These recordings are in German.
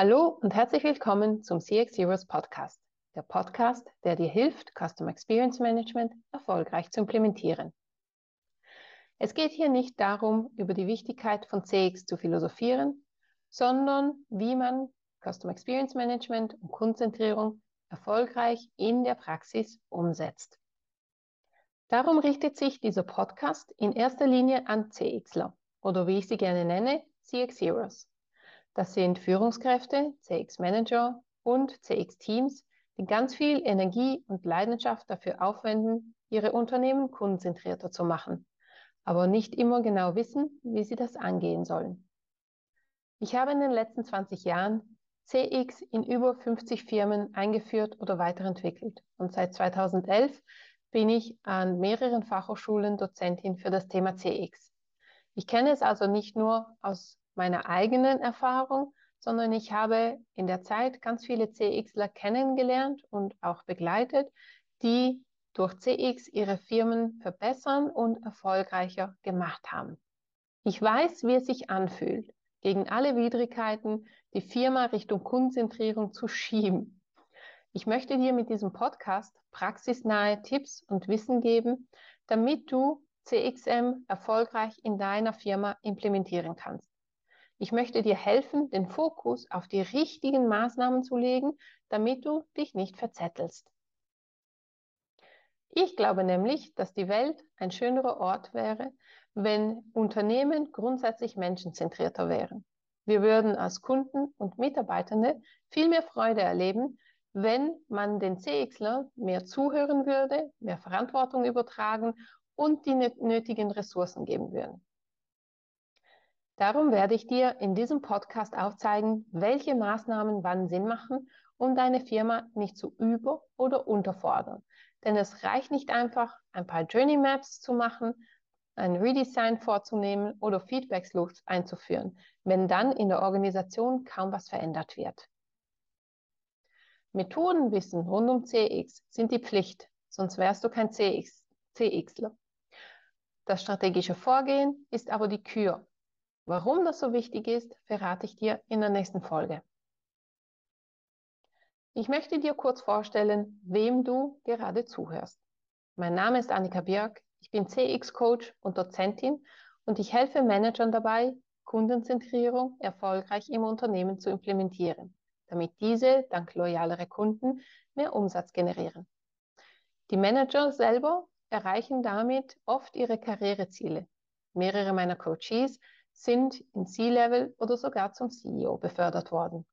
Hallo und herzlich willkommen zum CX Heroes Podcast, der Podcast, der dir hilft, Customer Experience Management erfolgreich zu implementieren. Es geht hier nicht darum, über die Wichtigkeit von CX zu philosophieren, sondern wie man Customer Experience Management und Konzentrierung erfolgreich in der Praxis umsetzt. Darum richtet sich dieser Podcast in erster Linie an CXler oder wie ich sie gerne nenne, CX Heroes. Das sind Führungskräfte, CX-Manager und CX-Teams, die ganz viel Energie und Leidenschaft dafür aufwenden, ihre Unternehmen kundenzentrierter zu machen, aber nicht immer genau wissen, wie sie das angehen sollen. Ich habe in den letzten 20 Jahren CX in über 50 Firmen eingeführt oder weiterentwickelt und seit 2011 bin ich an mehreren Fachhochschulen Dozentin für das Thema CX. Ich kenne es also nicht nur aus meiner eigenen Erfahrung, sondern ich habe in der Zeit ganz viele CXler kennengelernt und auch begleitet, die durch CX ihre Firmen verbessern und erfolgreicher gemacht haben. Ich weiß, wie es sich anfühlt, gegen alle Widrigkeiten die Firma Richtung Konzentrierung zu schieben. Ich möchte dir mit diesem Podcast praxisnahe Tipps und Wissen geben, damit du CXM erfolgreich in deiner Firma implementieren kannst. Ich möchte dir helfen, den Fokus auf die richtigen Maßnahmen zu legen, damit du dich nicht verzettelst. Ich glaube nämlich, dass die Welt ein schönerer Ort wäre, wenn Unternehmen grundsätzlich menschenzentrierter wären. Wir würden als Kunden und Mitarbeitende viel mehr Freude erleben, wenn man den CXler mehr zuhören würde, mehr Verantwortung übertragen und die nötigen Ressourcen geben würden. Darum werde ich dir in diesem Podcast aufzeigen, welche Maßnahmen wann Sinn machen, um deine Firma nicht zu über- oder unterfordern. Denn es reicht nicht einfach, ein paar Journey Maps zu machen, ein Redesign vorzunehmen oder Feedback Loops einzuführen, wenn dann in der Organisation kaum was verändert wird. Methodenwissen rund um CX sind die Pflicht, sonst wärst du kein CX, CXler. Das strategische Vorgehen ist aber die Kür Warum das so wichtig ist, verrate ich dir in der nächsten Folge. Ich möchte dir kurz vorstellen, wem du gerade zuhörst. Mein Name ist Annika Björk, ich bin CX-Coach und Dozentin und ich helfe Managern dabei, Kundenzentrierung erfolgreich im Unternehmen zu implementieren, damit diese dank loyalere Kunden mehr Umsatz generieren. Die Manager selber erreichen damit oft ihre Karriereziele. Mehrere meiner Coaches sind in C-Level oder sogar zum CEO befördert worden.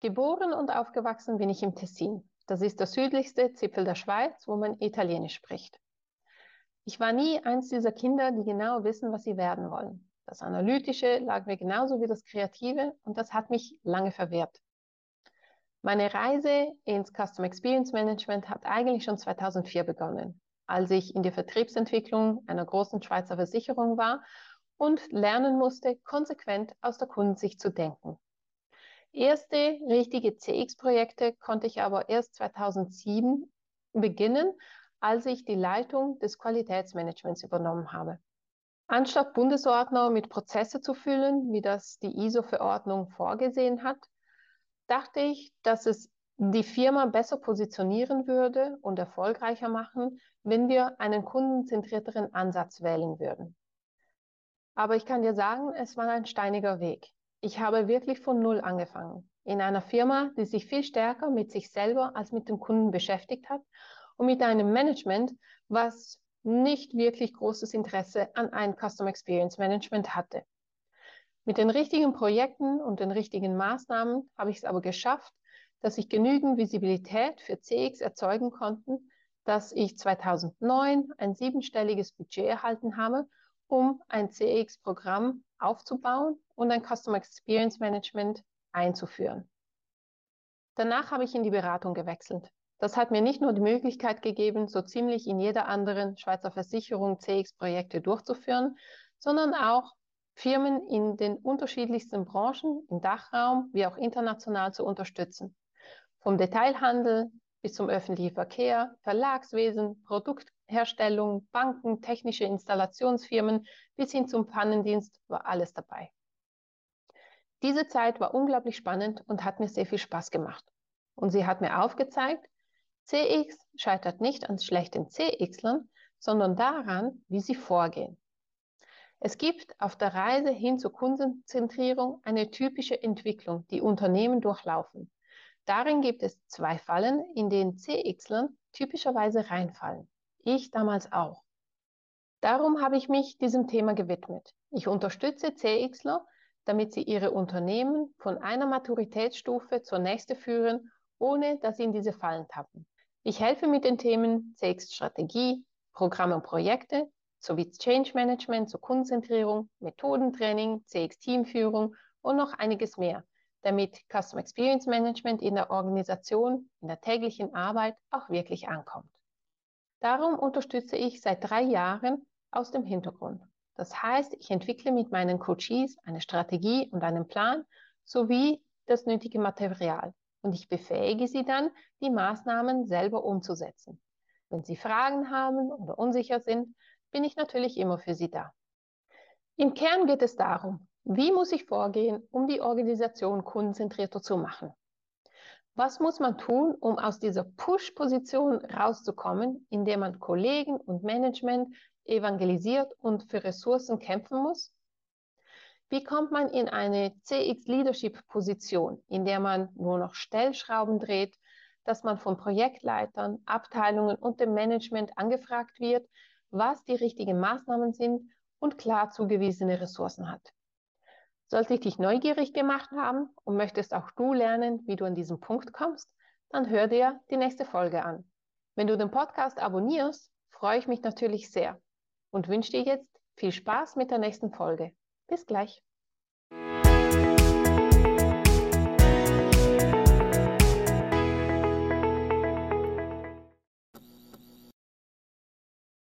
Geboren und aufgewachsen bin ich im Tessin. Das ist der südlichste Zipfel der Schweiz, wo man Italienisch spricht. Ich war nie eins dieser Kinder, die genau wissen, was sie werden wollen. Das Analytische lag mir genauso wie das Kreative und das hat mich lange verwehrt. Meine Reise ins Custom Experience Management hat eigentlich schon 2004 begonnen, als ich in der Vertriebsentwicklung einer großen Schweizer Versicherung war und lernen musste, konsequent aus der Kundensicht zu denken. Erste richtige CX-Projekte konnte ich aber erst 2007 beginnen, als ich die Leitung des Qualitätsmanagements übernommen habe. Anstatt Bundesordner mit Prozesse zu füllen, wie das die ISO-Verordnung vorgesehen hat, dachte ich, dass es die Firma besser positionieren würde und erfolgreicher machen, wenn wir einen kundenzentrierteren Ansatz wählen würden. Aber ich kann dir sagen, es war ein steiniger Weg. Ich habe wirklich von Null angefangen. In einer Firma, die sich viel stärker mit sich selber als mit dem Kunden beschäftigt hat und mit einem Management, was nicht wirklich großes Interesse an ein Customer Experience Management hatte. Mit den richtigen Projekten und den richtigen Maßnahmen habe ich es aber geschafft, dass ich genügend Visibilität für CX erzeugen konnte, dass ich 2009 ein siebenstelliges Budget erhalten habe um ein CX-Programm aufzubauen und ein Customer Experience Management einzuführen. Danach habe ich in die Beratung gewechselt. Das hat mir nicht nur die Möglichkeit gegeben, so ziemlich in jeder anderen Schweizer Versicherung CX-Projekte durchzuführen, sondern auch Firmen in den unterschiedlichsten Branchen, im Dachraum wie auch international zu unterstützen. Vom Detailhandel bis zum öffentlichen Verkehr, Verlagswesen, Produktherstellung, Banken, technische Installationsfirmen bis hin zum Pannendienst war alles dabei. Diese Zeit war unglaublich spannend und hat mir sehr viel Spaß gemacht. Und sie hat mir aufgezeigt, CX scheitert nicht an schlechten CXlern, sondern daran, wie sie vorgehen. Es gibt auf der Reise hin zur Kundenzentrierung eine typische Entwicklung, die Unternehmen durchlaufen. Darin gibt es zwei Fallen, in denen CXlern typischerweise reinfallen. Ich damals auch. Darum habe ich mich diesem Thema gewidmet. Ich unterstütze CXler, damit sie ihre Unternehmen von einer Maturitätsstufe zur nächsten führen, ohne dass sie in diese Fallen tappen. Ich helfe mit den Themen CX-Strategie, Programme und Projekte sowie Change Management zur Kundenzentrierung, Methodentraining, CX-Teamführung und noch einiges mehr, damit Customer Experience Management in der Organisation, in der täglichen Arbeit auch wirklich ankommt. Darum unterstütze ich seit drei Jahren aus dem Hintergrund. Das heißt, ich entwickle mit meinen Coaches eine Strategie und einen Plan sowie das nötige Material und ich befähige sie dann, die Maßnahmen selber umzusetzen. Wenn Sie Fragen haben oder unsicher sind, bin ich natürlich immer für Sie da. Im Kern geht es darum, wie muss ich vorgehen, um die Organisation kundenzentrierter zu machen? Was muss man tun, um aus dieser Push-Position rauszukommen, in der man Kollegen und Management evangelisiert und für Ressourcen kämpfen muss? Wie kommt man in eine CX-Leadership-Position, in der man nur noch Stellschrauben dreht, dass man von Projektleitern, Abteilungen und dem Management angefragt wird, was die richtigen Maßnahmen sind und klar zugewiesene Ressourcen hat? Sollte ich dich neugierig gemacht haben und möchtest auch du lernen, wie du an diesen Punkt kommst, dann hör dir die nächste Folge an. Wenn du den Podcast abonnierst, freue ich mich natürlich sehr und wünsche dir jetzt viel Spaß mit der nächsten Folge. Bis gleich.